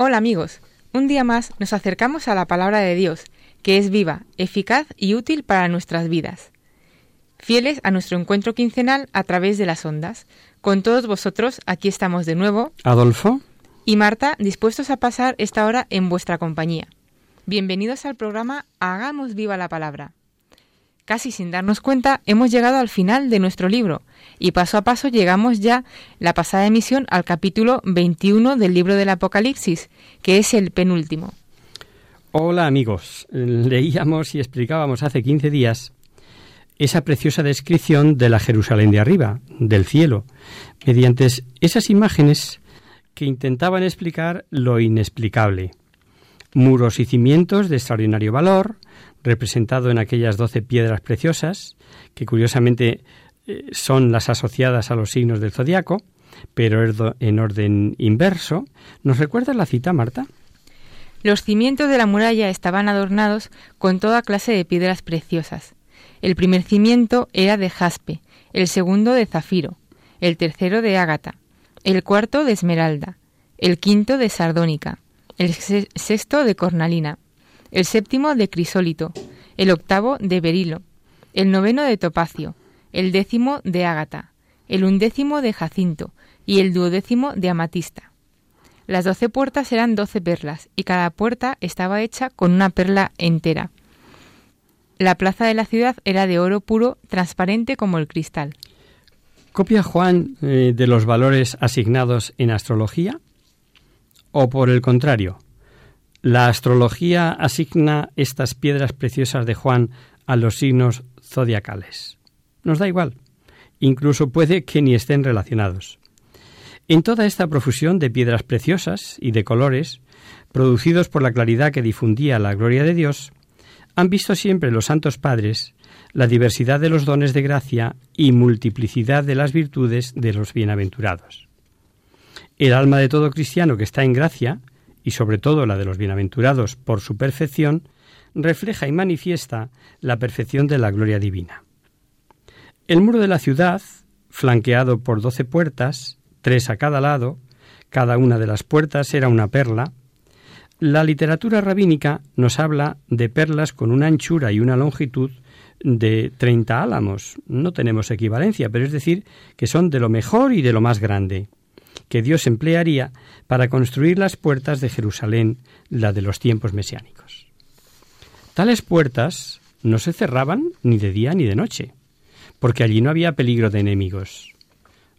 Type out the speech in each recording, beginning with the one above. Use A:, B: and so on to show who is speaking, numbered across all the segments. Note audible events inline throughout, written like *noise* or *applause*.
A: Hola amigos, un día más nos acercamos a la palabra de Dios, que es viva, eficaz y útil para nuestras vidas. Fieles a nuestro encuentro quincenal a través de las ondas. Con todos vosotros, aquí estamos de nuevo,
B: Adolfo,
A: y Marta, dispuestos a pasar esta hora en vuestra compañía. Bienvenidos al programa Hagamos viva la palabra. Casi sin darnos cuenta, hemos llegado al final de nuestro libro y paso a paso llegamos ya la pasada emisión al capítulo 21 del libro del Apocalipsis, que es el penúltimo.
B: hola amigos. Leíamos y explicábamos hace 15 días esa preciosa descripción de la Jerusalén de arriba, del cielo, mediante esas imágenes que intentaban explicar lo inexplicable. Muros y cimientos de extraordinario valor, representado en aquellas doce piedras preciosas, que curiosamente eh, son las asociadas a los signos del zodiaco, pero erdo- en orden inverso. ¿Nos recuerdas la cita, Marta?
A: Los cimientos de la muralla estaban adornados con toda clase de piedras preciosas. El primer cimiento era de jaspe, el segundo de zafiro, el tercero de ágata, el cuarto de esmeralda, el quinto de sardónica, el se- sexto de cornalina, el séptimo de crisólito, el octavo de berilo, el noveno de topacio, el décimo de ágata, el undécimo de jacinto y el duodécimo de amatista. Las doce puertas eran doce perlas y cada puerta estaba hecha con una perla entera. La plaza de la ciudad era de oro puro, transparente como el cristal.
B: ¿Copia Juan eh, de los valores asignados en astrología? ¿O por el contrario? ¿La astrología asigna estas piedras preciosas de Juan a los signos zodiacales? Nos da igual. Incluso puede que ni estén relacionados. En toda esta profusión de piedras preciosas y de colores, producidos por la claridad que difundía la gloria de Dios, han visto siempre los santos padres la diversidad de los dones de gracia y multiplicidad de las virtudes de los bienaventurados. El alma de todo cristiano que está en gracia, y sobre todo la de los bienaventurados por su perfección, refleja y manifiesta la perfección de la gloria divina. El muro de la ciudad, flanqueado por doce puertas, tres a cada lado, cada una de las puertas era una perla, la literatura rabínica nos habla de perlas con una anchura y una longitud de 30 álamos. No tenemos equivalencia, pero es decir, que son de lo mejor y de lo más grande, que Dios emplearía para construir las puertas de Jerusalén, la de los tiempos mesiánicos. Tales puertas no se cerraban ni de día ni de noche, porque allí no había peligro de enemigos.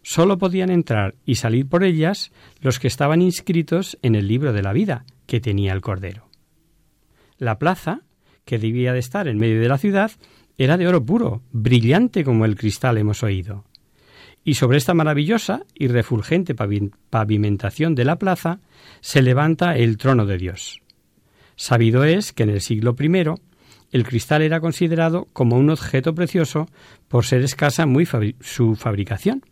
B: Sólo podían entrar y salir por ellas los que estaban inscritos en el libro de la vida que tenía el Cordero. La plaza, que debía de estar en medio de la ciudad, era de oro puro, brillante como el cristal hemos oído. Y sobre esta maravillosa y refulgente pavi- pavimentación de la plaza se levanta el trono de Dios. Sabido es que en el siglo I el cristal era considerado como un objeto precioso por ser escasa muy su fabricación.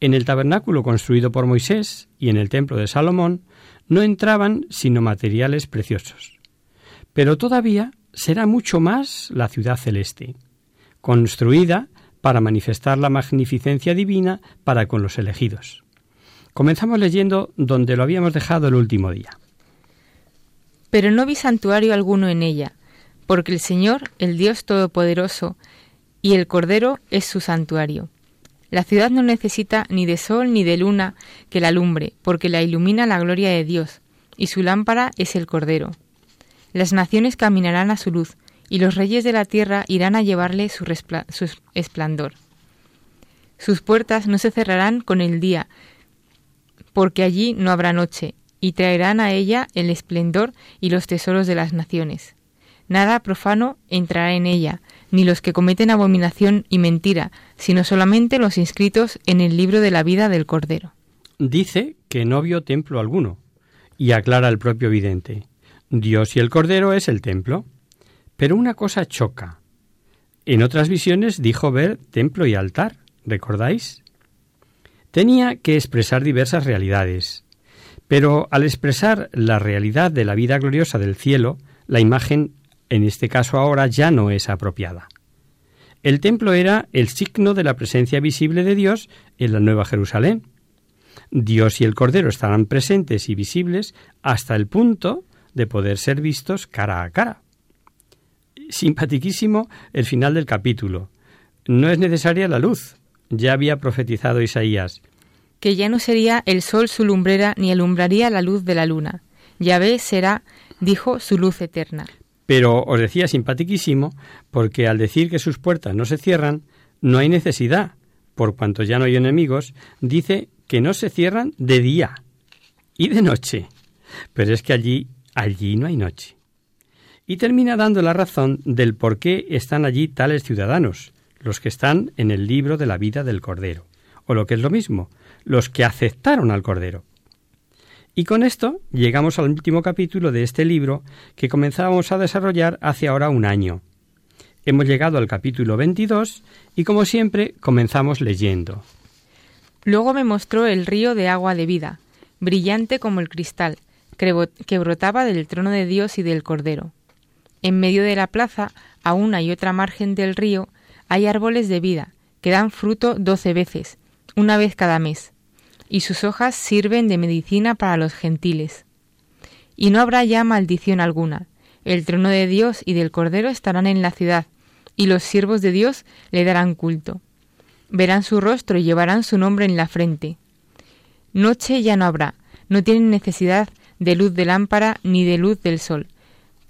B: En el tabernáculo construido por Moisés y en el templo de Salomón no entraban sino materiales preciosos. Pero todavía será mucho más la ciudad celeste, construida para manifestar la magnificencia divina para con los elegidos. Comenzamos leyendo donde lo habíamos dejado el último día.
A: Pero no vi santuario alguno en ella, porque el Señor, el Dios Todopoderoso, y el Cordero es su santuario. La ciudad no necesita ni de sol ni de luna que la alumbre, porque la ilumina la gloria de Dios, y su lámpara es el Cordero. Las naciones caminarán a su luz, y los reyes de la tierra irán a llevarle su, su esplendor. Sus puertas no se cerrarán con el día, porque allí no habrá noche, y traerán a ella el esplendor y los tesoros de las naciones. Nada profano entrará en ella, ni los que cometen abominación y mentira, sino solamente los inscritos en el libro de la vida del Cordero.
B: Dice que no vio templo alguno, y aclara el propio vidente. Dios y el Cordero es el templo. Pero una cosa choca. En otras visiones dijo ver templo y altar, ¿recordáis? Tenía que expresar diversas realidades, pero al expresar la realidad de la vida gloriosa del cielo, la imagen, en este caso ahora, ya no es apropiada. El templo era el signo de la presencia visible de Dios en la Nueva Jerusalén. Dios y el Cordero estarán presentes y visibles hasta el punto de poder ser vistos cara a cara. Simpatiquísimo el final del capítulo. No es necesaria la luz. Ya había profetizado Isaías.
A: Que ya no sería el sol su lumbrera ni alumbraría la luz de la luna. Yahvé será, dijo, su luz eterna.
B: Pero os decía simpatiquísimo porque al decir que sus puertas no se cierran, no hay necesidad, por cuanto ya no hay enemigos, dice que no se cierran de día y de noche. Pero es que allí, allí no hay noche. Y termina dando la razón del por qué están allí tales ciudadanos, los que están en el libro de la vida del Cordero, o lo que es lo mismo, los que aceptaron al Cordero. Y con esto llegamos al último capítulo de este libro que comenzábamos a desarrollar hace ahora un año. Hemos llegado al capítulo 22 y como siempre comenzamos leyendo.
A: Luego me mostró el río de agua de vida, brillante como el cristal, que brotaba del trono de Dios y del Cordero. En medio de la plaza, a una y otra margen del río, hay árboles de vida, que dan fruto doce veces, una vez cada mes, y sus hojas sirven de medicina para los gentiles. Y no habrá ya maldición alguna. El trono de Dios y del Cordero estarán en la ciudad, y los siervos de Dios le darán culto. Verán su rostro y llevarán su nombre en la frente. Noche ya no habrá, no tienen necesidad de luz de lámpara ni de luz del sol,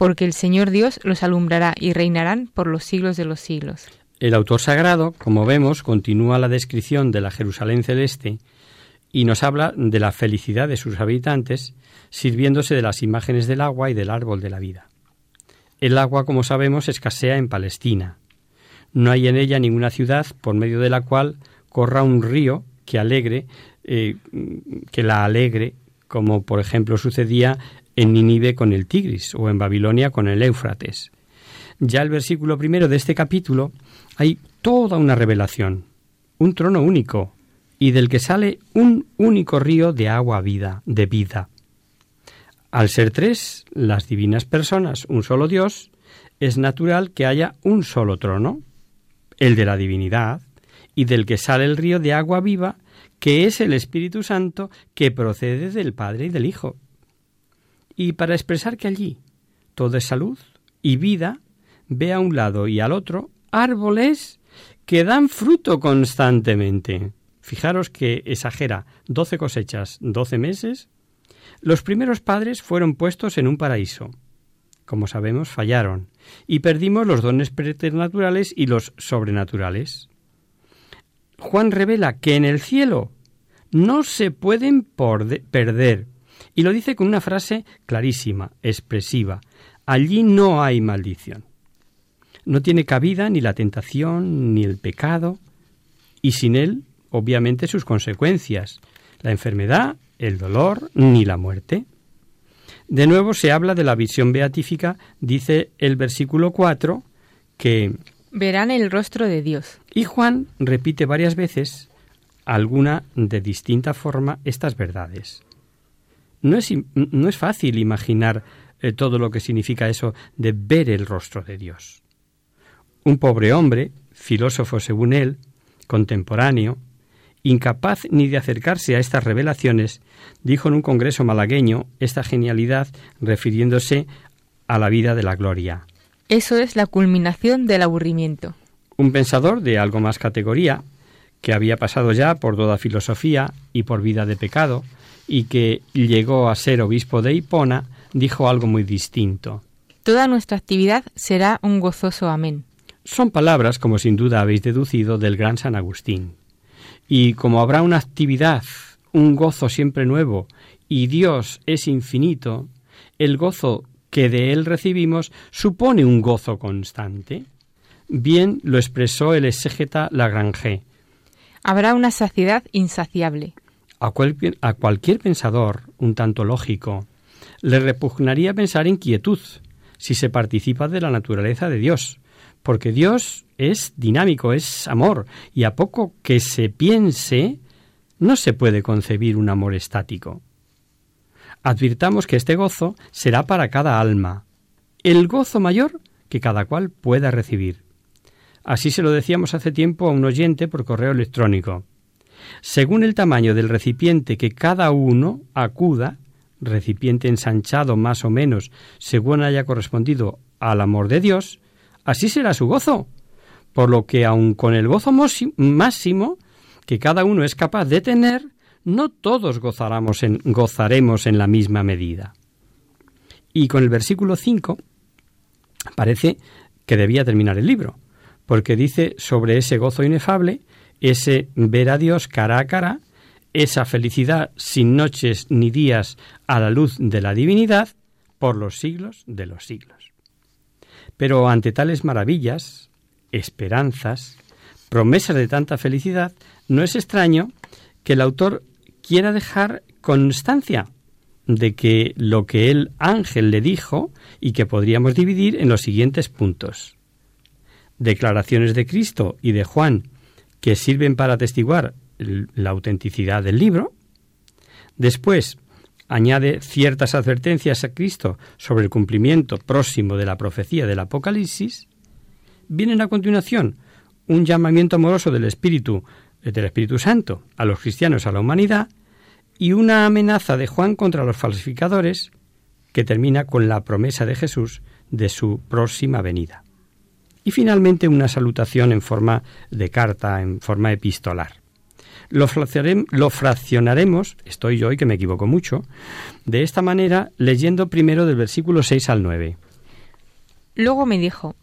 A: porque el Señor Dios los alumbrará y reinarán por los siglos de los siglos.
B: El autor sagrado, como vemos, continúa la descripción de la Jerusalén celeste y nos habla de la felicidad de sus habitantes, sirviéndose de las imágenes del agua y del árbol de la vida. El agua, como sabemos, escasea en Palestina. No hay en ella ninguna ciudad por medio de la cual corra un río que alegre, eh, que la alegre, como por ejemplo sucedía en Nínive con el Tigris o en Babilonia con el Éufrates. Ya el versículo primero de este capítulo hay toda una revelación, un trono único, y del que sale un único río de agua vida, de vida. Al ser tres, las divinas personas, un solo Dios, es natural que haya un solo trono, el de la divinidad, y del que sale el río de agua viva, que es el Espíritu Santo que procede del Padre y del Hijo. Y para expresar que allí todo es salud y vida, ve a un lado y al otro árboles que dan fruto constantemente. Fijaros que exagera doce cosechas, doce meses. Los primeros padres fueron puestos en un paraíso. Como sabemos, fallaron y perdimos los dones preternaturales y los sobrenaturales. Juan revela que en el cielo no se pueden perder y lo dice con una frase clarísima, expresiva. Allí no hay maldición. No tiene cabida ni la tentación ni el pecado, y sin él, obviamente, sus consecuencias, la enfermedad, el dolor ni la muerte. De nuevo se habla de la visión beatífica, dice el versículo 4, que
A: verán el rostro de Dios.
B: Y Juan repite varias veces, alguna de distinta forma, estas verdades. No es, no es fácil imaginar eh, todo lo que significa eso de ver el rostro de Dios. Un pobre hombre, filósofo según él, contemporáneo, incapaz ni de acercarse a estas revelaciones, dijo en un congreso malagueño esta genialidad refiriéndose a la vida de la gloria.
A: Eso es la culminación del aburrimiento.
B: Un pensador de algo más categoría, que había pasado ya por toda filosofía y por vida de pecado, y que llegó a ser obispo de Hipona, dijo algo muy distinto.
A: Toda nuestra actividad será un gozoso amén.
B: Son palabras, como sin duda habéis deducido, del gran San Agustín. Y como habrá una actividad, un gozo siempre nuevo, y Dios es infinito, el gozo que de él recibimos supone un gozo constante. Bien lo expresó el exégeta Lagrange.
A: Habrá una saciedad insaciable.
B: A, cualquier, pensador, un tanto lógico, le repugnaría pensar en quietud, si se participa de la naturaleza de Dios, porque Dios es dinámico, es amor, y a poco que se piense, no se puede concebir un amor estático. Advirtamos que este gozo será para cada alma, el gozo mayor que cada cual pueda recibir. Así se lo decíamos hace tiempo a un oyente por correo electrónico. Según el tamaño del recipiente que cada uno acuda, recipiente ensanchado más o menos según haya correspondido al amor de Dios, así será su gozo. Por lo que aun con el gozo máximo que cada uno es capaz de tener, no todos gozaremos en, la misma medida. Y con el versículo 5 parece que debía terminar el libro, porque dice sobre ese gozo inefable, ese ver a Dios cara a cara, esa felicidad sin noches ni días a la luz de la divinidad por los siglos de los siglos. Pero ante tales maravillas, esperanzas, promesas de tanta felicidad, no es extraño que el autor quiera dejar constancia de que lo que el ángel le dijo y que podríamos dividir en los siguientes puntos. Declaraciones de Cristo y de Juan que sirven para atestiguar la autenticidad del libro. Después, añade ciertas advertencias a Cristo sobre el cumplimiento próximo de la profecía del Apocalipsis. Vienen a continuación un llamamiento amoroso del Espíritu del Espíritu Santo a los cristianos, a la humanidad, y una amenaza de Juan contra los falsificadores que termina con la promesa de Jesús de su próxima venida. Y finalmente una salutación en forma de carta, en forma epistolar. Lo, fraccionaremos, estoy yo hoy que me equivoco mucho, de esta manera leyendo primero del versículo 6 al 9.
A: Luego me dijo,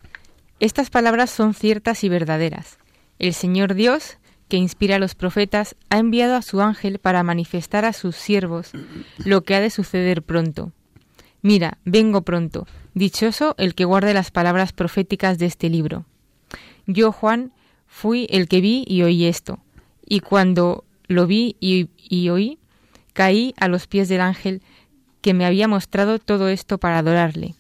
A: estas palabras son ciertas y verdaderas. El Señor Dios que inspira a los profetas, ha enviado a su ángel para manifestar a sus siervos lo que ha de suceder pronto. Mira, vengo pronto, dichoso el que guarde las palabras proféticas de este libro. Yo, Juan, fui el que vi y oí esto, y cuando lo vi y, oí, caí a los pies del ángel que me había mostrado todo esto para adorarle.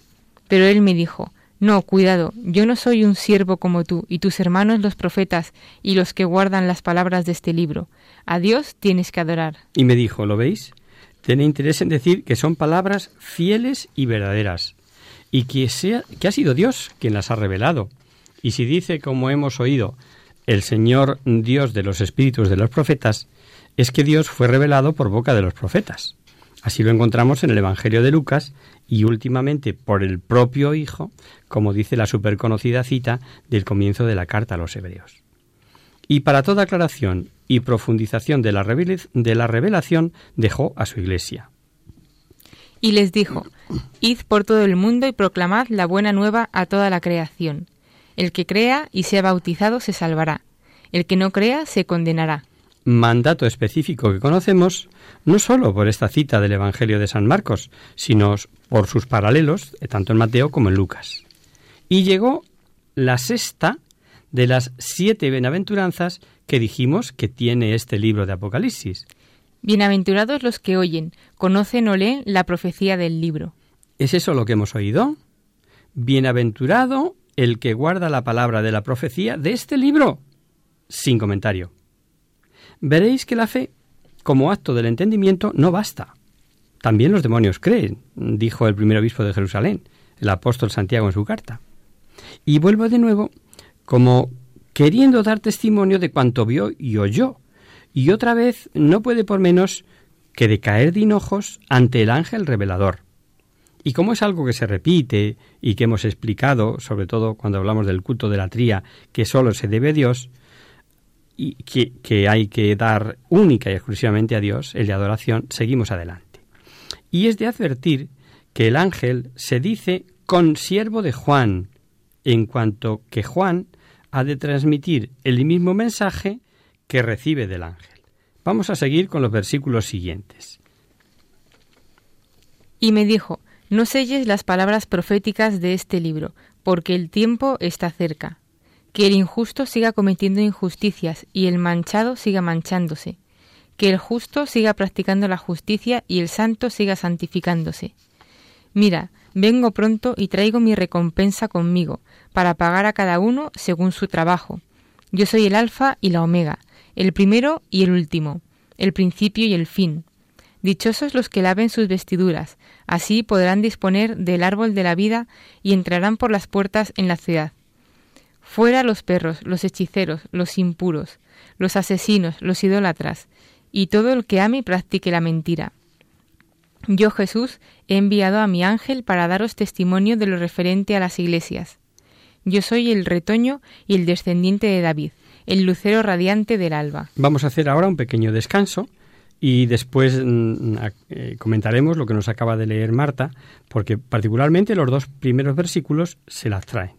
A: Pero él me dijo, no, cuidado, yo no soy un siervo como tú, y tus hermanos los profetas, y los que guardan las palabras de este libro. A Dios tienes que adorar.
B: Y me dijo, ¿lo veis? Tiene interés en decir que son palabras fieles y verdaderas, y que, sea, que ha sido Dios quien las ha revelado. Y si dice, como hemos oído, el Señor Dios de los espíritus de los profetas, es que Dios fue revelado por boca de los profetas. Así lo encontramos en el Evangelio de Lucas y últimamente por el propio Hijo, como dice la superconocida cita del comienzo de la carta a los Hebreos. Y para toda aclaración y profundización de la, revelación dejó a su Iglesia.
A: Y les dijo, Id por todo el mundo y proclamad la buena nueva a toda la creación. El que crea y sea bautizado se salvará. El que no crea se condenará
B: mandato específico que conocemos no sólo por esta cita del Evangelio de San Marcos, sino por sus paralelos, eh, tanto en Mateo como en Lucas. Y llegó la sexta de las siete bienaventuranzas que dijimos que tiene este libro de Apocalipsis.
A: Bienaventurados los que oyen, conocen o leen la profecía del libro.
B: ¿Es eso lo que hemos oído? Bienaventurado el que guarda la palabra de la profecía de este libro. Sin comentario. Veréis que la fe, como acto del entendimiento, no basta. También los demonios creen, dijo el primer obispo de Jerusalén, el apóstol Santiago en su carta. Y vuelvo de nuevo como queriendo dar testimonio de cuanto vio y oyó, y otra vez no puede por menos que de caer de hinojos ante el ángel revelador. Y como es algo que se repite y que hemos explicado, sobre todo cuando hablamos del culto de la tría, que sólo se debe a Dios, y que, que hay que dar única y exclusivamente a Dios, el de adoración, seguimos adelante. Y es de advertir que el ángel se dice consiervo de Juan, en cuanto que Juan ha de transmitir el mismo mensaje que recibe del ángel. Vamos a seguir con los versículos siguientes.
A: Y me dijo, no selles las palabras proféticas de este libro, porque el tiempo está cerca. Que el injusto siga cometiendo injusticias y el manchado siga manchándose. Que el justo siga practicando la justicia y el santo siga santificándose. Mira, vengo pronto y traigo mi recompensa conmigo, para pagar a cada uno según su trabajo. Yo soy el Alfa y la Omega, el primero y el último, el principio y el fin. Dichosos los que laven sus vestiduras, así podrán disponer del árbol de la vida y entrarán por las puertas en la ciudad. Fuera los perros, los hechiceros, los impuros, los asesinos, los idólatras, y todo el que ame y practique la mentira. Yo, Jesús, he enviado a mi ángel para daros testimonio de lo referente a las iglesias. Yo soy el retoño y el descendiente de David, el lucero radiante del alba.
B: Vamos a hacer ahora un pequeño descanso y después mm, eh, comentaremos lo que nos acaba de leer Marta, porque particularmente los dos primeros versículos se las traen.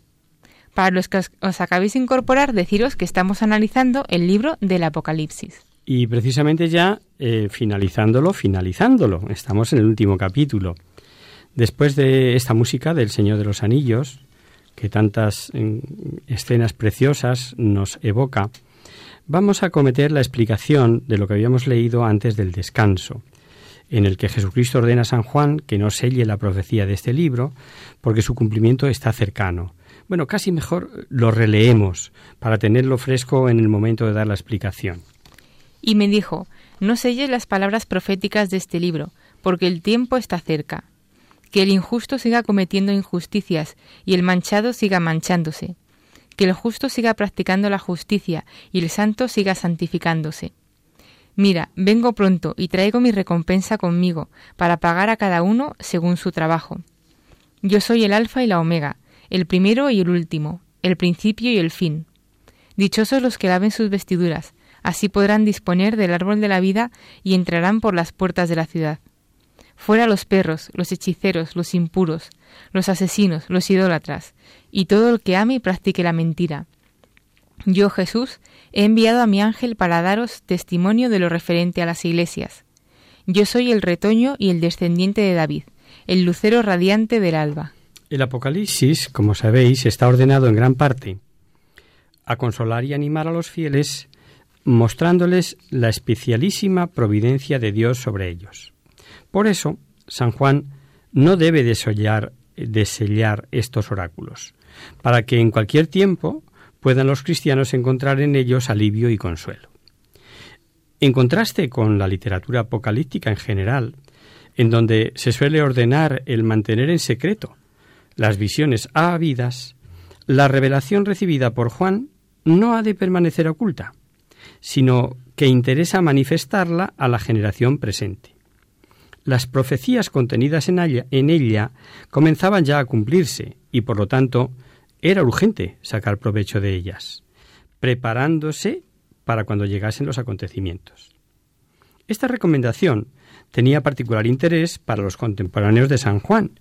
A: Para los que os, acabéis de incorporar, deciros que estamos analizando el libro del Apocalipsis.
B: Y precisamente ya eh, finalizándolo, finalizándolo, estamos en el último capítulo. Después de esta música del Señor de los Anillos, que tantas escenas preciosas nos evoca, vamos a cometer la explicación de lo que habíamos leído antes del descanso, en el que Jesucristo ordena a San Juan que no selle la profecía de este libro, porque su cumplimiento está cercano. Bueno, casi mejor lo releemos para tenerlo fresco en el momento de dar la explicación.
A: Y me dijo, no selles las palabras proféticas de este libro, porque el tiempo está cerca. Que el injusto siga cometiendo injusticias y el manchado siga manchándose. Que el justo siga practicando la justicia y el santo siga santificándose. Mira, vengo pronto y traigo mi recompensa conmigo, para pagar a cada uno según su trabajo. Yo soy el Alfa y la Omega, el primero y el último, el principio y el fin. Dichosos los que laven sus vestiduras, así podrán disponer del árbol de la vida y entrarán por las puertas de la ciudad. Fuera los perros, los hechiceros, los impuros, los asesinos, los idólatras, y todo el que ame y practique la mentira. Yo, Jesús, he enviado a mi ángel para daros testimonio de lo referente a las iglesias. Yo soy el retoño y el descendiente de David, el lucero radiante del alba.
B: El Apocalipsis, como sabéis, está ordenado en gran parte a consolar y animar a los fieles, mostrándoles la especialísima providencia de Dios sobre ellos. Por eso, San Juan no debe desollar, desellar estos oráculos, para que en cualquier tiempo puedan los cristianos encontrar en ellos alivio y consuelo. En contraste con la literatura apocalíptica en general, en donde se suele ordenar el mantener en secreto las visiones habidas, la revelación recibida por Juan no ha de permanecer oculta, sino que interesa manifestarla a la generación presente. Las profecías contenidas en ella, en ella comenzaban ya a cumplirse y por lo tanto era urgente sacar provecho de ellas, preparándose para cuando llegasen los acontecimientos. Esta recomendación tenía particular interés para los contemporáneos de San Juan,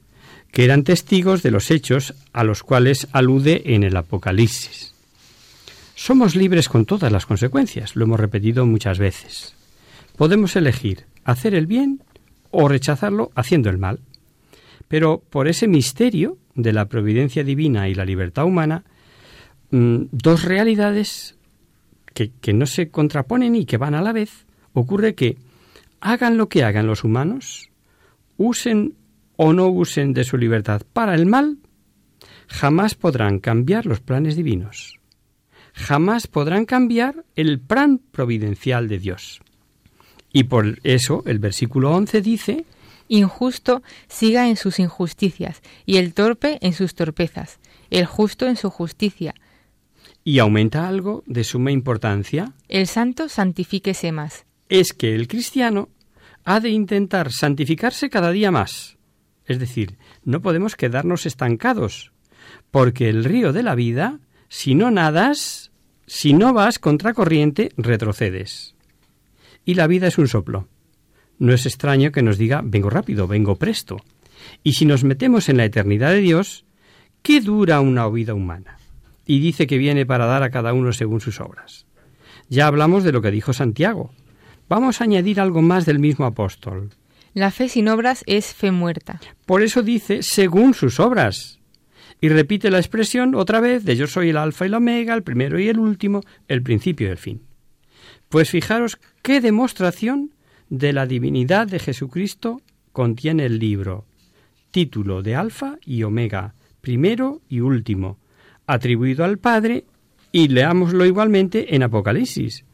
B: que eran testigos de los hechos a los cuales alude en el Apocalipsis. Somos libres con todas las consecuencias, lo hemos repetido muchas veces. Podemos elegir hacer el bien o rechazarlo haciendo el mal. Pero por ese misterio de la providencia divina y la libertad humana, mm, dos realidades que, que no se contraponen y que van a la vez, ocurre que hagan lo que hagan los humanos, usen o no usen de su libertad para el mal, jamás podrán cambiar los planes divinos. Jamás podrán cambiar el plan providencial de Dios. Y por eso el versículo 11 dice
A: injusto siga en sus injusticias, y el torpe en sus torpezas, el justo en su justicia.
B: ¿Y aumenta algo de suma importancia?
A: El santo santifíquese más.
B: Es que el cristiano ha de intentar santificarse cada día más. Es decir, no podemos quedarnos estancados, porque el río de la vida, si no nadas, si no vas contracorriente, retrocedes. Y la vida es un soplo no es extraño que nos diga vengo rápido, vengo presto. Y si nos metemos en la eternidad de Dios, ¿qué dura una vida humana? Y dice que viene para dar a cada uno según sus obras. Ya hablamos de lo que dijo Santiago. Vamos a añadir algo más del mismo apóstol.
A: La fe sin obras es fe muerta.
B: Por eso dice según sus obras. Y repite la expresión otra vez de yo soy el alfa y la omega, el primero y el último, el principio y el fin. Pues fijaros qué demostración de la divinidad de Jesucristo contiene el libro, título de Alfa y Omega, primero y último, atribuido al Padre, y leámoslo igualmente en Apocalipsis.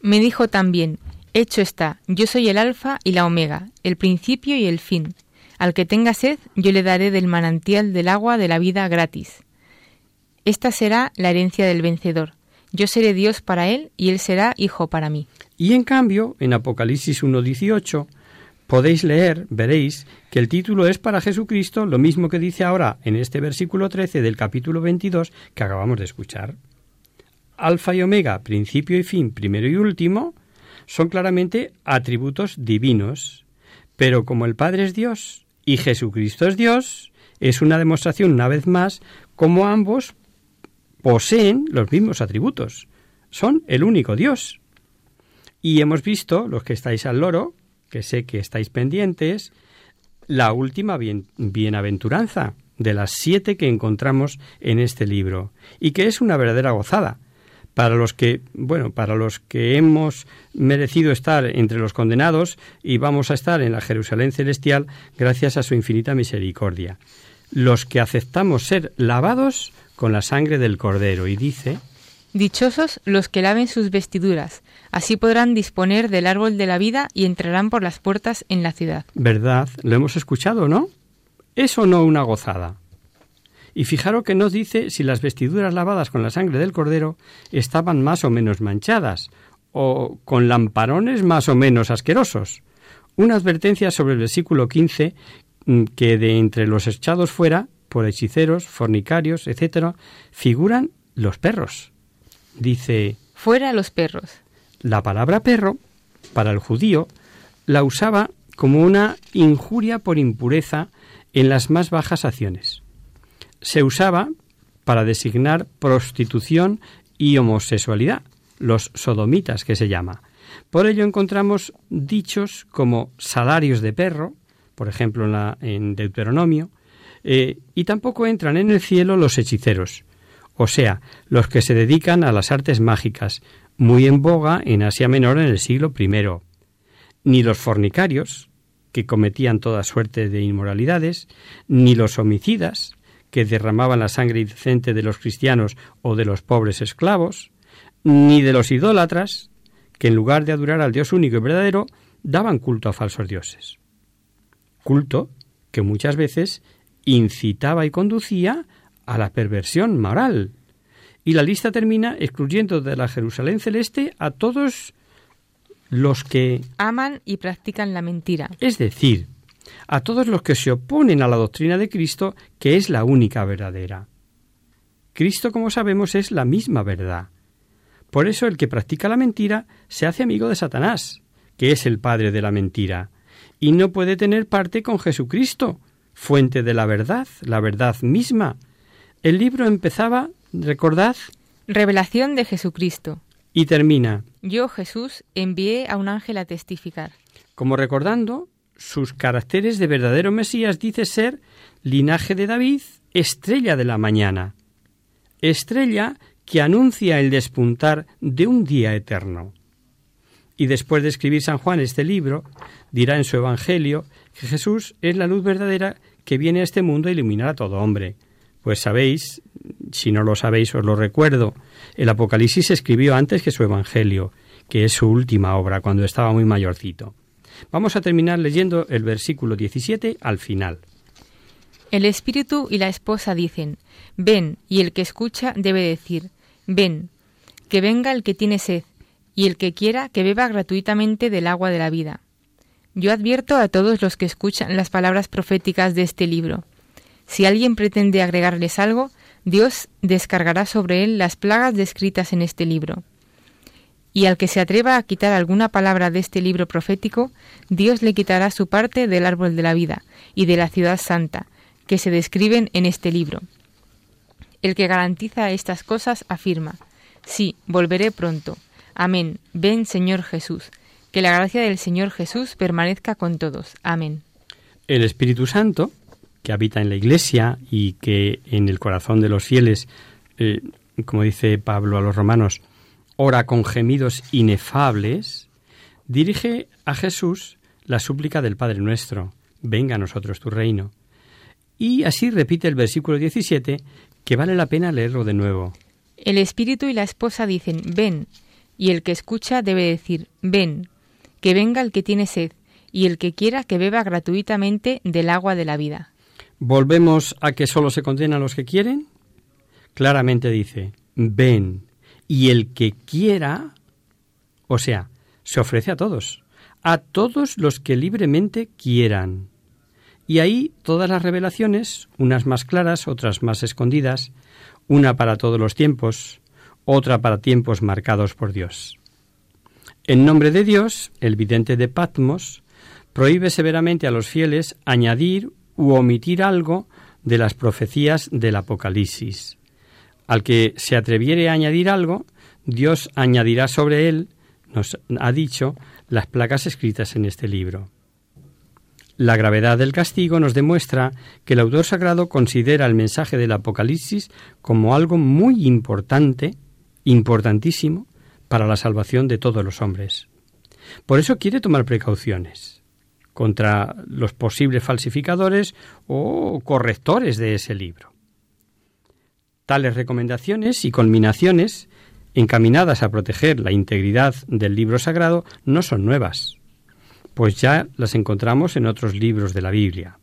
A: Me dijo también, hecho está, yo soy el Alfa y la Omega, el principio y el fin. Al que tenga sed, yo le daré del manantial del agua de la vida gratis. Esta será la herencia del vencedor. Yo seré Dios para él y él será hijo para mí.
B: Y en cambio, en Apocalipsis 1.18, podéis leer, veréis, que el título es para Jesucristo, lo mismo que dice ahora en este versículo 13 del capítulo 22 que acabamos de escuchar. Alfa y Omega, principio y fin, primero y último, son claramente atributos divinos. Pero como el Padre es Dios y Jesucristo es Dios, es una demostración una vez más como ambos poseen los mismos atributos. Son el único Dios. Y hemos visto, los que estáis al loro, que sé que estáis pendientes, la última bienaventuranza de las siete que encontramos en este libro, y que es una verdadera gozada para los que, bueno, para los que hemos merecido estar entre los condenados y vamos a estar en la Jerusalén celestial gracias a su infinita misericordia. Los que aceptamos ser lavados con la sangre del Cordero y dice
A: Dichosos los que laven sus vestiduras, así podrán disponer del árbol de la vida y entrarán por las puertas en la ciudad.
B: ¿Verdad? Lo hemos escuchado, ¿no? ¿Es o no una gozada? Y fijaros que nos dice si las vestiduras lavadas con la sangre del cordero estaban más o menos manchadas, o con lamparones más o menos asquerosos. Una advertencia sobre el versículo 15 mm, que de entre los echados fuera, por hechiceros, fornicarios, etc., figuran los perros dice
A: Fuera los perros.
B: La palabra perro, para el judío, la usaba como una injuria por impureza en las más bajas acciones. Se usaba para designar prostitución y homosexualidad, los sodomitas que se llama. Por ello encontramos dichos como salarios de perro, por ejemplo en, la, en Deuteronomio, eh, y tampoco entran en el cielo los hechiceros, o sea, los que se dedican a las artes mágicas, muy en boga en Asia Menor en el siglo I, ni los fornicarios, que cometían toda suerte de inmoralidades, ni los homicidas, que derramaban la sangre inocente de los cristianos o de los pobres esclavos, ni de los idólatras, que en lugar de adorar al Dios único y verdadero, daban culto a falsos dioses. Culto que muchas veces incitaba y conducía a la perversión moral. Y la lista termina excluyendo de la Jerusalén celeste a todos los que
A: aman y practican la mentira.
B: Es decir, a todos los que se oponen a la doctrina de Cristo, que es la única verdadera. Cristo, como sabemos, es la misma verdad. Por eso el que practica la mentira se hace amigo de Satanás, que es el padre de la mentira, y no puede tener parte con Jesucristo, fuente de la verdad, la verdad misma, el libro empezaba, recordad,
A: Revelación de Jesucristo.
B: Y termina.
A: Yo, Jesús, envié a un ángel a testificar.
B: Como recordando, sus caracteres de verdadero Mesías dice ser linaje de David, estrella de la mañana. Estrella que anuncia el despuntar de un día eterno. Y después de escribir San Juan este libro, dirá en su Evangelio que Jesús es la luz verdadera que viene a este mundo a iluminar a todo hombre. Pues sabéis, si no lo sabéis os lo recuerdo, el Apocalipsis se escribió antes que su Evangelio, que es su última obra, cuando estaba muy mayorcito. Vamos a terminar leyendo el versículo 17 al final.
A: El espíritu y la esposa dicen, ven, y el que escucha debe decir, ven, que venga el que tiene sed, y el que quiera que beba gratuitamente del agua de la vida. Yo advierto a todos los que escuchan las palabras proféticas de este libro, si alguien pretende agregarles algo, Dios descargará sobre él las plagas descritas en este libro. Y al que se atreva a quitar alguna palabra de este libro profético, Dios le quitará su parte del árbol de la vida y de la ciudad santa, que se describen en este libro. El que garantiza estas cosas afirma, sí, volveré pronto. Amén. Ven, Señor Jesús. Que la gracia del Señor Jesús permanezca con todos. Amén.
B: El Espíritu Santo que habita en la Iglesia y que en el corazón de los fieles, eh, como dice Pablo a los romanos, ora con gemidos inefables, dirige a Jesús la súplica del Padre nuestro, venga a nosotros tu reino. Y así repite el versículo 17, que vale la pena leerlo de nuevo.
A: El espíritu y la esposa dicen, ven, y el que escucha debe decir, ven, que venga el que tiene sed, y el que quiera que beba gratuitamente del agua de la vida.
B: ¿Volvemos a que solo se condenan los que quieren? claramente dice, ven, y el que quiera, o sea, se ofrece a todos, a todos los que libremente quieran. Y ahí todas las revelaciones, unas más claras, otras más escondidas, una para todos los tiempos, otra para tiempos marcados por Dios. En nombre de Dios, el vidente de Patmos prohíbe severamente a los fieles añadir u omitir algo de las profecías del Apocalipsis. Al que se atreviere a añadir algo, Dios añadirá sobre él, nos ha dicho, las placas escritas en este libro. La gravedad del castigo nos demuestra que el autor sagrado considera el mensaje del Apocalipsis como algo muy importante, importantísimo, para la salvación de todos los hombres. Por eso quiere tomar precauciones contra los posibles falsificadores o correctores de ese libro. Tales recomendaciones y culminaciones encaminadas a proteger la integridad del libro sagrado no son nuevas, pues ya las encontramos en otros libros de la Biblia.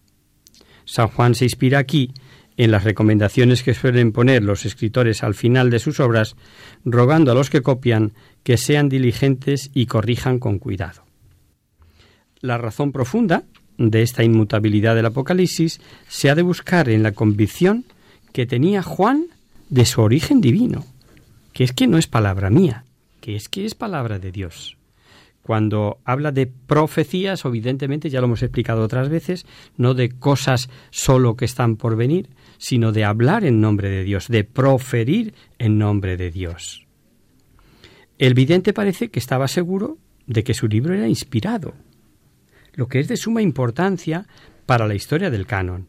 B: San Juan se inspira aquí en las recomendaciones que suelen poner los escritores al final de sus obras, rogando a los que copian que sean diligentes y corrijan con cuidado. La razón profunda de esta inmutabilidad del Apocalipsis se ha de buscar en la convicción que tenía Juan de su origen divino, que es que no es palabra mía, que es que es palabra de Dios. Cuando habla de profecías, evidentemente ya lo hemos explicado otras veces, no de cosas solo que están por venir, sino de hablar en nombre de Dios, de proferir en nombre de Dios. El vidente parece que estaba seguro de que su libro era inspirado, lo que es de suma importancia para la historia del canon.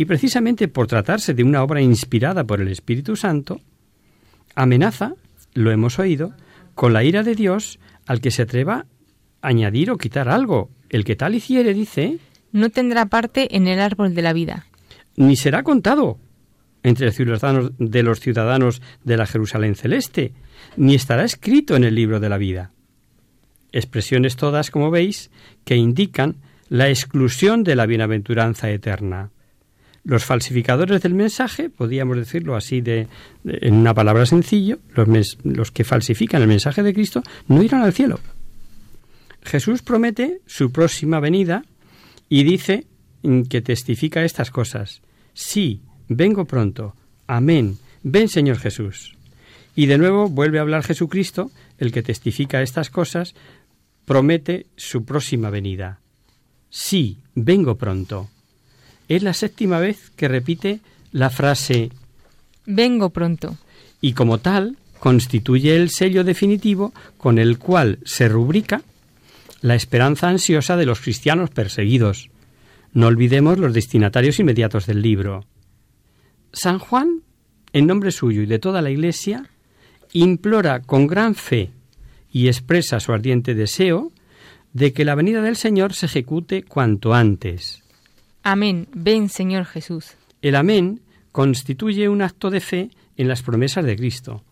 B: Y precisamente por tratarse de una obra inspirada por el Espíritu Santo, amenaza, lo hemos oído, con la ira de Dios al que se atreva a añadir o quitar algo. El que tal hiciere, dice,
A: no tendrá parte en el árbol de la vida,
B: ni será contado entre los ciudadanos de los ciudadanos de la Jerusalén celeste, ni estará escrito en el libro de la vida. Expresiones todas, como veis, que indican la exclusión de la bienaventuranza eterna. Los falsificadores del mensaje, podríamos decirlo así de, en una palabra sencillo, los, los que falsifican el mensaje de Cristo no irán al cielo. Jesús promete su próxima venida y dice que testifica estas cosas. Sí, vengo pronto. Amén. Ven, Señor Jesús. Y de nuevo vuelve a hablar Jesucristo, el que testifica estas cosas, promete su próxima venida. Sí, vengo pronto. Es la séptima vez que repite la frase
A: Vengo pronto.
B: Y como tal, constituye el sello definitivo con el cual se rubrica la esperanza ansiosa de los cristianos perseguidos. No olvidemos los destinatarios inmediatos del libro. San Juan, en nombre suyo y de toda la Iglesia, implora con gran fe y expresa su ardiente deseo de que la venida del Señor se ejecute cuanto antes.
A: Amén. Ven, Señor Jesús.
B: El amén constituye un acto de fe en las promesas de Cristo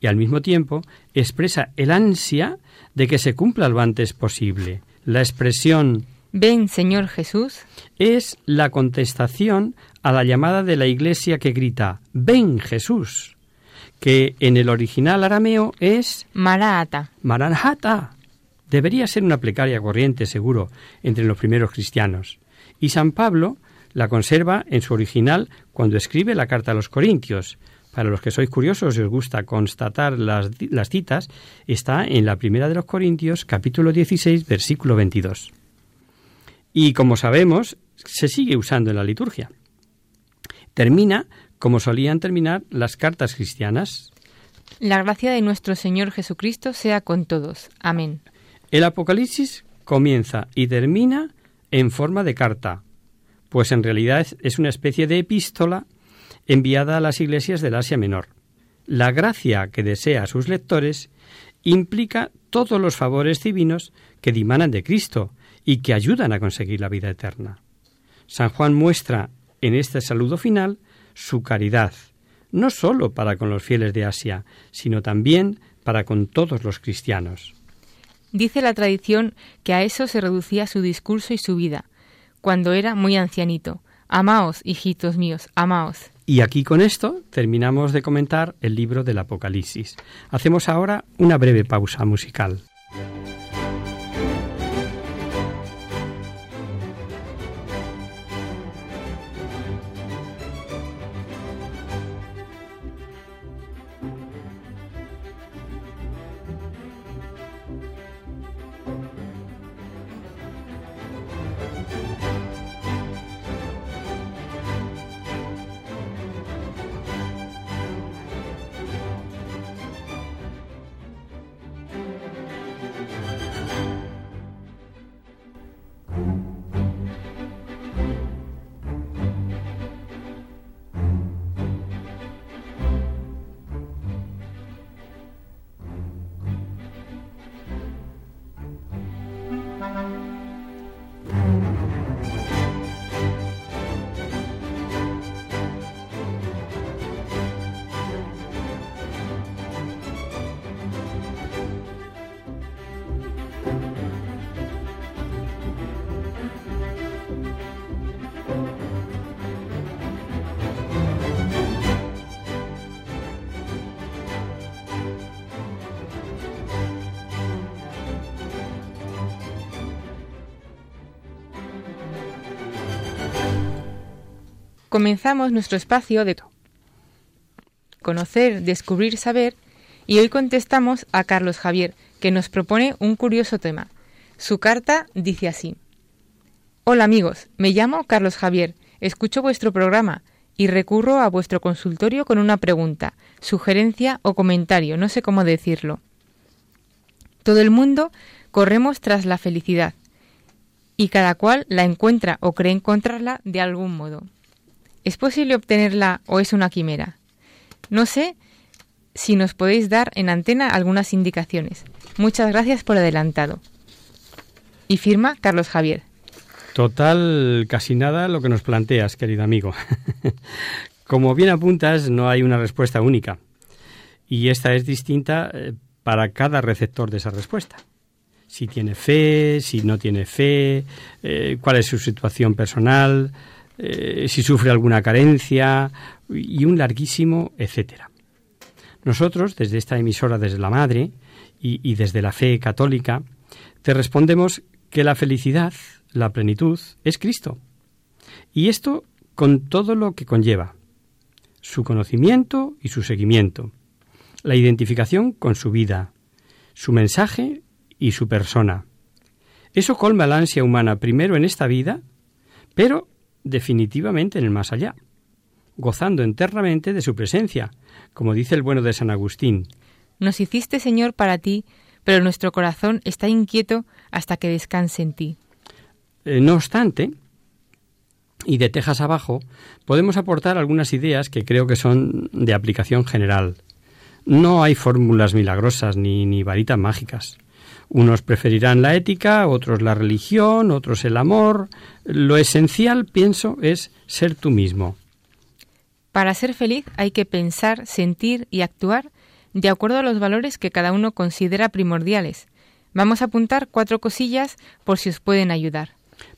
B: y al mismo tiempo expresa el ansia de que se cumpla lo antes posible. La expresión
A: Ven, Señor Jesús
B: es la contestación a la llamada de la Iglesia que grita Ven, Jesús, que en el original arameo es
A: Marata.
B: Maranhata. Debería ser una plegaria corriente, seguro, entre los primeros cristianos. Y San Pablo la conserva en su original cuando escribe la carta a los Corintios. Para los que sois curiosos y os gusta constatar las, las citas, está en la primera de los Corintios, capítulo 16, versículo 22. Y como sabemos, se sigue usando en la liturgia. Termina como solían terminar las cartas cristianas.
A: La gracia de nuestro Señor Jesucristo sea con todos. Amén.
B: El Apocalipsis comienza y termina en forma de carta, pues en realidad es una especie de epístola enviada a las iglesias del Asia Menor. La gracia que desea a sus lectores implica todos los favores divinos que dimanan de Cristo y que ayudan a conseguir la vida eterna. San Juan muestra en este saludo final su caridad, no sólo para con los fieles de Asia, sino también para con todos los cristianos.
A: Dice la tradición que a eso se reducía su discurso y su vida, cuando era muy ancianito. Amaos, hijitos míos, amaos.
B: Y aquí con esto terminamos de comentar el libro del Apocalipsis. Hacemos ahora una breve pausa musical.
A: Comenzamos nuestro espacio de conocer, descubrir, saber y hoy contestamos a Carlos Javier, que nos propone un curioso tema. Su carta dice así. Hola amigos, me llamo Carlos Javier, escucho vuestro programa y recurro a vuestro consultorio con una pregunta, sugerencia o comentario, no sé cómo decirlo. Todo el mundo corremos tras la felicidad y cada cual la encuentra o cree encontrarla de algún modo. ¿Es posible obtenerla o es una quimera? No sé si nos podéis dar en antena algunas indicaciones. Muchas gracias por adelantado. Y firma Carlos Javier.
B: Total, casi nada lo que nos planteas, querido amigo. *laughs* Como bien apuntas, no hay una respuesta única. Y esta es distinta eh, para cada receptor de esa respuesta. Si tiene fe, si no tiene fe, eh, cuál es su situación personal, eh, si sufre alguna carencia y un larguísimo etcétera. Nosotros, desde esta emisora, desde la Madre y, desde la fe católica, te respondemos que la felicidad, la plenitud, es Cristo. Y esto con todo lo que conlleva, su conocimiento y su seguimiento, la identificación con su vida, su mensaje y su persona. Eso colma la ansia humana primero en esta vida, pero definitivamente en el más allá, gozando eternamente de su presencia, como dice el bueno de San Agustín.
A: Nos hiciste, Señor, para ti, pero nuestro corazón está inquieto hasta que descanse en ti.
B: Eh, no obstante, y de tejas abajo, podemos aportar algunas ideas que creo que son de aplicación general. No hay fórmulas milagrosas ni, ni varitas mágicas. Unos preferirán la ética, otros la religión, otros el amor. Lo esencial, pienso, es ser tú mismo.
A: Para ser feliz hay que pensar, sentir y actuar de acuerdo a los valores que cada uno considera primordiales. Vamos a apuntar cuatro cosillas por si os pueden ayudar.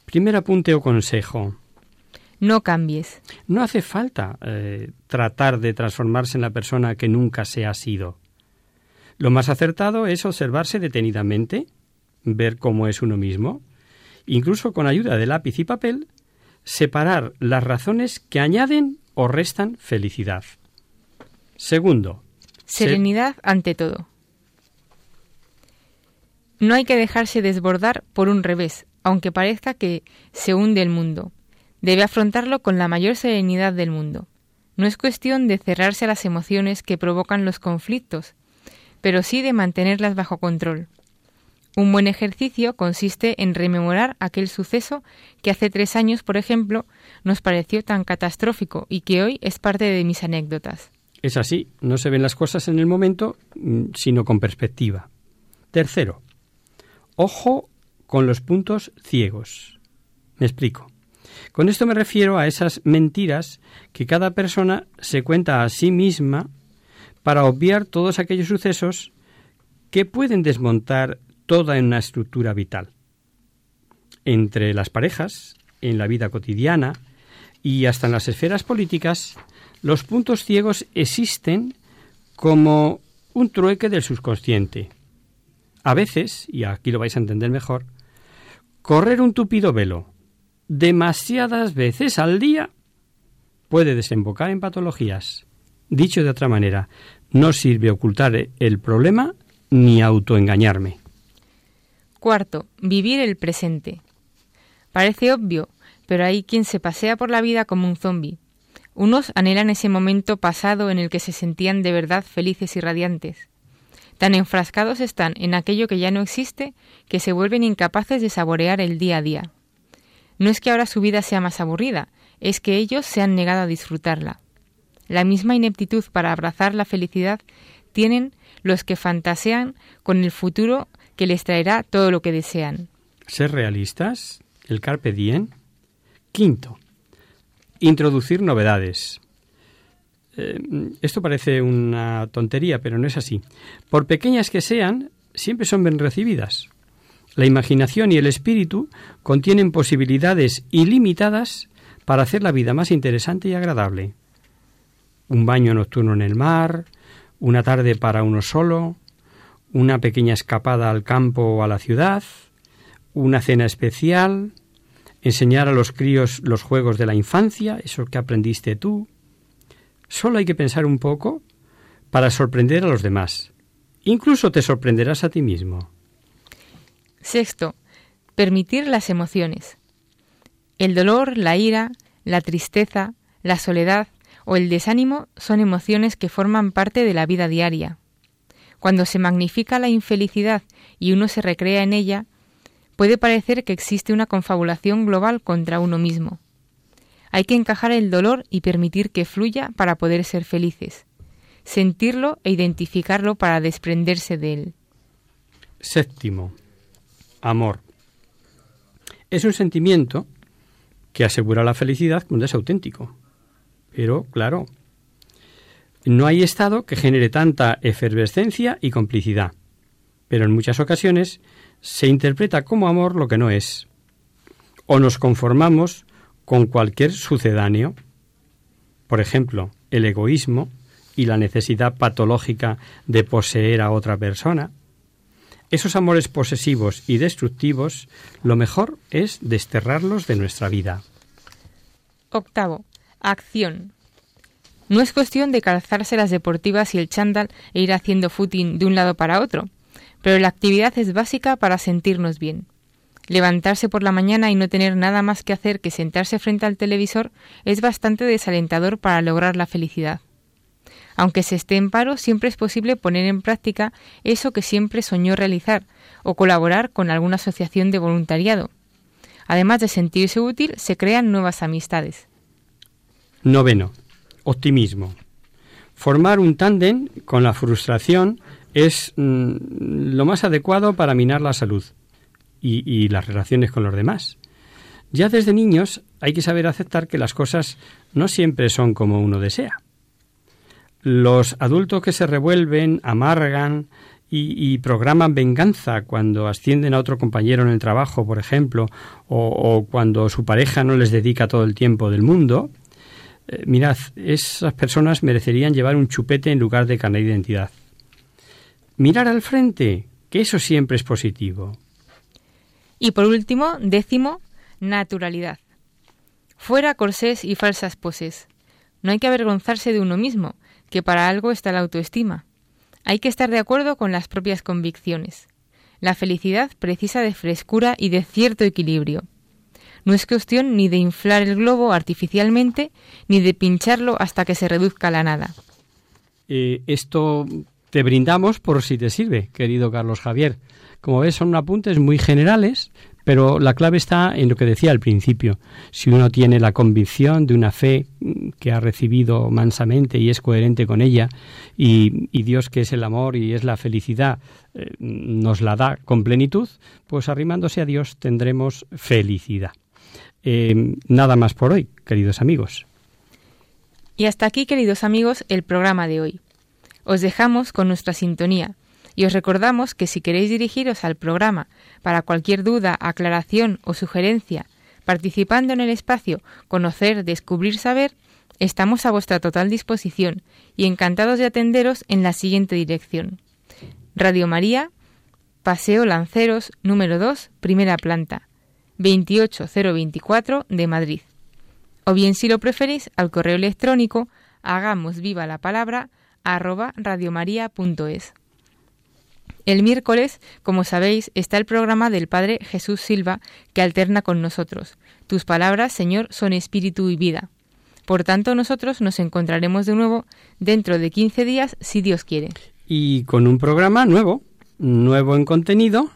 B: Primer apunte o consejo.
A: No cambies.
B: No hace falta eh, tratar de transformarse en la persona que nunca se ha sido. Lo más acertado es observarse detenidamente, ver cómo es uno mismo, incluso con ayuda de lápiz y papel, separar las razones que añaden o restan felicidad. Segundo,
A: serenidad ante todo. No hay que dejarse desbordar por un revés, aunque parezca que se hunde el mundo. Debe afrontarlo con la mayor serenidad del mundo. No es cuestión de cerrarse a las emociones que provocan los conflictos, pero sí de mantenerlas bajo control. Un buen ejercicio consiste en rememorar aquel suceso que hace tres años, por ejemplo, nos pareció tan catastrófico y que hoy es parte de mis anécdotas.
B: Es así, no se ven las cosas en el momento, mm, sino con perspectiva. Tercero, ojo con los puntos ciegos. Me explico. Con esto me refiero a esas mentiras que cada persona se cuenta a sí misma para obviar todos aquellos sucesos que pueden desmontar toda una estructura vital. Entre las parejas, en la vida cotidiana y hasta en las esferas políticas, los puntos ciegos existen como un trueque del subconsciente. A veces, y aquí lo vais a entender mejor, correr un tupido velo demasiadas veces al día puede desembocar en patologías. Dicho de otra manera, no sirve ocultar el problema ni autoengañarme.
A: Cuarto, vivir el presente. Parece obvio, pero hay quien se pasea por la vida como un zombi. Unos anhelan ese momento pasado en el que se sentían de verdad felices y radiantes. Tan enfrascados están en aquello que ya no existe que se vuelven incapaces de saborear el día a día. No es que ahora su vida sea más aburrida, es que ellos se han negado a disfrutarla. La misma ineptitud para abrazar la felicidad tienen los que fantasean con el futuro que les traerá todo lo que desean.
B: Ser realistas, el carpe diem. Quinto, introducir novedades. Eh, esto parece una tontería, pero no es así. Por pequeñas que sean, siempre son bien recibidas. La imaginación y el espíritu contienen posibilidades ilimitadas para hacer la vida más interesante y agradable. Un baño nocturno en el mar, una tarde para uno solo, una pequeña escapada al campo o a la ciudad, una cena especial, enseñar a los críos los juegos de la infancia, eso que aprendiste tú. Solo hay que pensar un poco para sorprender a los demás. Incluso te sorprenderás a ti mismo.
A: Sexto, permitir las emociones. El dolor, la ira, la tristeza, la soledad o el desánimo son emociones que forman parte de la vida diaria. Cuando se magnifica la infelicidad y uno se recrea en ella, puede parecer que existe una confabulación global contra uno mismo. Hay que encajar el dolor y permitir que fluya para poder ser felices, sentirlo e identificarlo para desprenderse de él.
B: Séptimo, amor. Es un sentimiento que asegura la felicidad cuando es auténtico. Pero, claro, no hay estado que genere tanta efervescencia y complicidad. Pero en muchas ocasiones se interpreta como amor lo que no es. O nos conformamos con cualquier sucedáneo. Por ejemplo, el egoísmo y la necesidad patológica de poseer a otra persona. Esos amores posesivos y destructivos, lo mejor es desterrarlos de nuestra vida.
A: Octavo, acción. No es cuestión de calzarse las deportivas y el chándal e ir haciendo footing de un lado para otro, pero la actividad es básica para sentirnos bien. Levantarse por la mañana y no tener nada más que hacer que sentarse frente al televisor es bastante desalentador para lograr la felicidad. Aunque se esté en paro, siempre es posible poner en práctica eso que siempre soñó realizar o colaborar con alguna asociación de voluntariado. Además de sentirse útil, se crean nuevas amistades.
B: Noveno. Optimismo. Formar un tándem con la frustración es mm, lo más adecuado para minar la salud y, y las relaciones con los demás. Ya desde niños hay que saber aceptar que las cosas no siempre son como uno desea. Los adultos que se revuelven, amargan y, programan venganza cuando ascienden a otro compañero en el trabajo, por ejemplo, o, cuando su pareja no les dedica todo el tiempo del mundo, eh, mirad, esas personas merecerían llevar un chupete en lugar de carnet de identidad. Mirar al frente, que eso siempre es positivo.
A: Y por último, décimo, naturalidad. Fuera corsés y falsas poses. No hay que avergonzarse de uno mismo, que para algo está la autoestima. Hay que estar de acuerdo con las propias convicciones. La felicidad precisa de frescura y de cierto equilibrio. No es cuestión ni de inflar el globo artificialmente, ni de pincharlo hasta que se reduzca a la nada.
B: Eh, esto te brindamos por si te sirve, querido Carlos Javier. Como ves, son apuntes muy generales, pero la clave está en lo que decía al principio. Si uno tiene la convicción de una fe que ha recibido mansamente y es coherente con ella, y, Dios que es el amor y es la felicidad, eh, nos la da con plenitud, pues arrimándose a Dios tendremos felicidad. Eh, nada más por hoy, queridos amigos.
A: Y hasta aquí, queridos amigos, el programa de hoy. Os dejamos con nuestra sintonía y os recordamos que si queréis dirigiros al programa para cualquier duda, aclaración o sugerencia, participando en el espacio Conocer, Descubrir, Saber, Estamos a vuestra total disposición y encantados de atenderos en la siguiente dirección. Radio María, Paseo Lanceros, número 2, primera planta, 28024 de Madrid. O bien, si lo preferís, al correo electrónico hagamos viva la palabra arroba radiomaria.es. El miércoles, como sabéis, está el programa del Padre Jesús Silva que alterna con nosotros. Tus palabras, Señor, son espíritu y vida. Por tanto, nosotros nos encontraremos de nuevo dentro de 15 días, si Dios quiere.
B: Y con un programa nuevo, nuevo en contenido,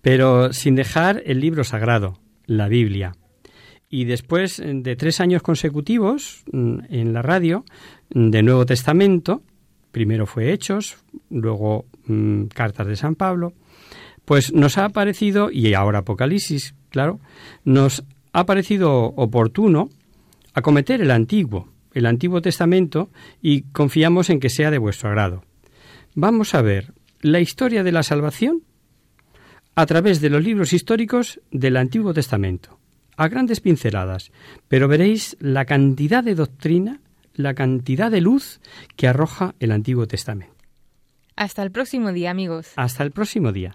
B: pero sin dejar el libro sagrado, la Biblia. Y después de tres años consecutivos mm, en la radio de Nuevo Testamento, primero fue Hechos, luego mm, Cartas de San Pablo, pues nos ha parecido, y ahora Apocalipsis, claro, nos ha parecido oportuno acometer el Antiguo, el Antiguo Testamento, y confiamos en que sea de vuestro agrado. Vamos a ver la historia de la salvación a través de los libros históricos del Antiguo Testamento, a grandes pinceladas, pero veréis la cantidad de doctrina, la cantidad de luz que arroja el Antiguo Testamento.
A: Hasta el próximo día, amigos.
B: Hasta el próximo día.